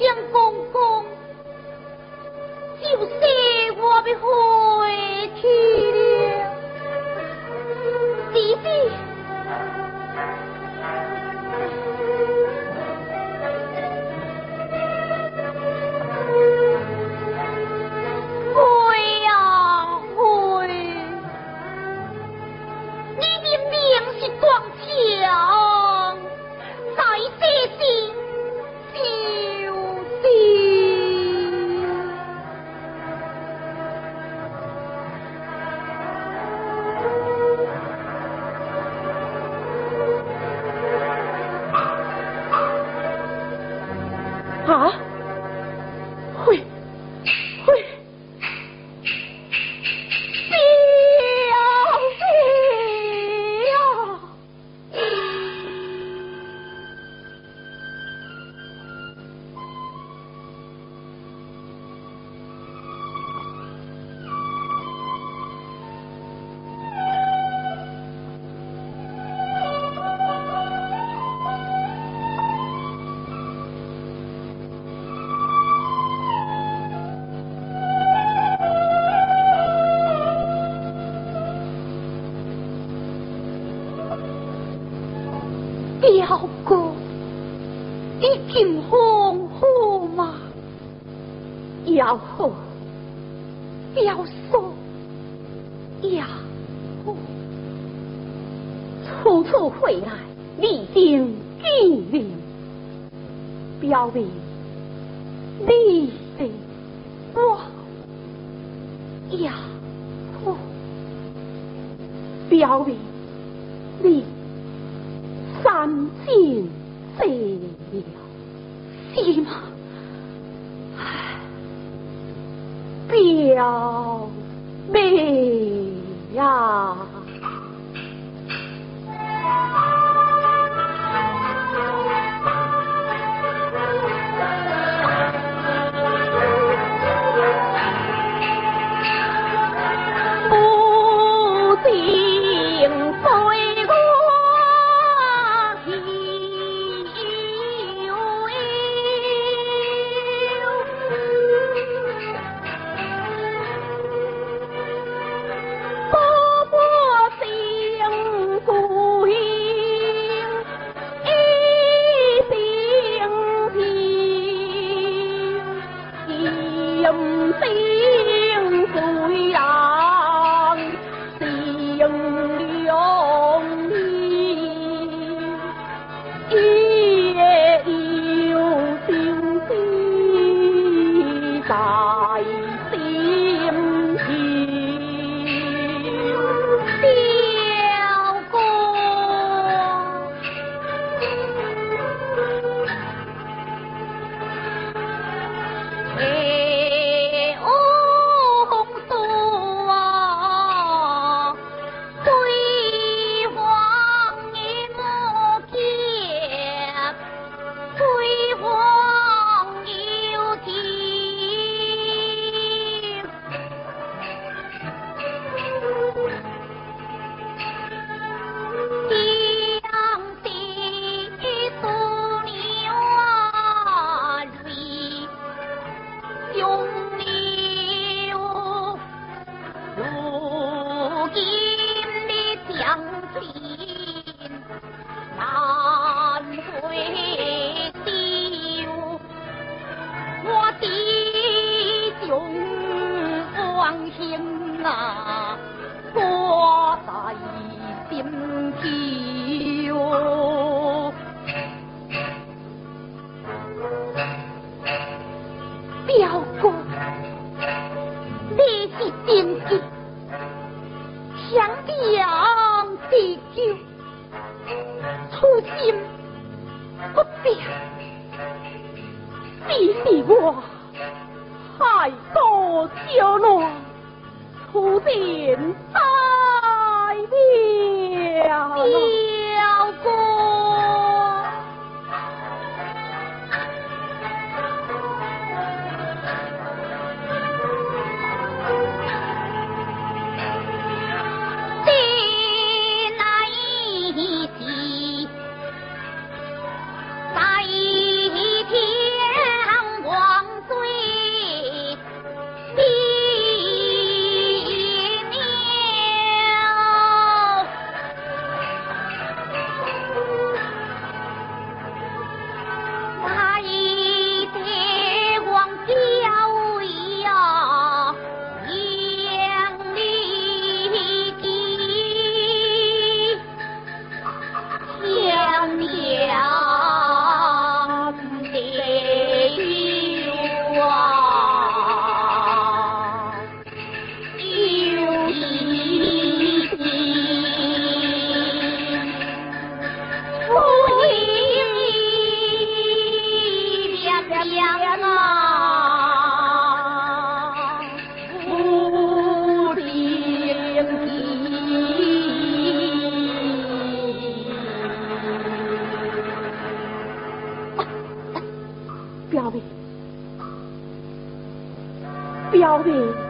想公公，就是我的回ง 啊？表哥，你今好火吗？要好，要说，要好。处处回来，历经艰难，表明你的我要好，表明你。心碎了，是吗？难回丢我的雄光心啊我在心跳表哥苦尽代价快，快给姑